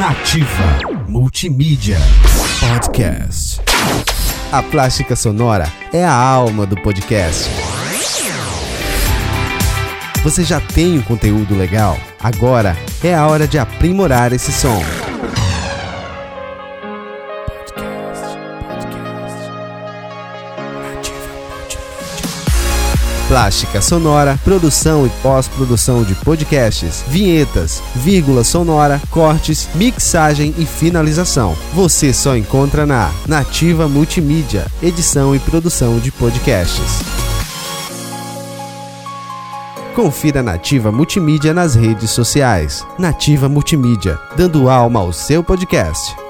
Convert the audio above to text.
Nativa Multimídia Podcast. A plástica sonora é a alma do podcast. Você já tem um conteúdo legal? Agora é a hora de aprimorar esse som. Plástica sonora, produção e pós-produção de podcasts, vinhetas, vírgula sonora, cortes, mixagem e finalização. Você só encontra na Nativa Multimídia, edição e produção de podcasts. Confira Nativa Multimídia nas redes sociais. Nativa Multimídia, dando alma ao seu podcast.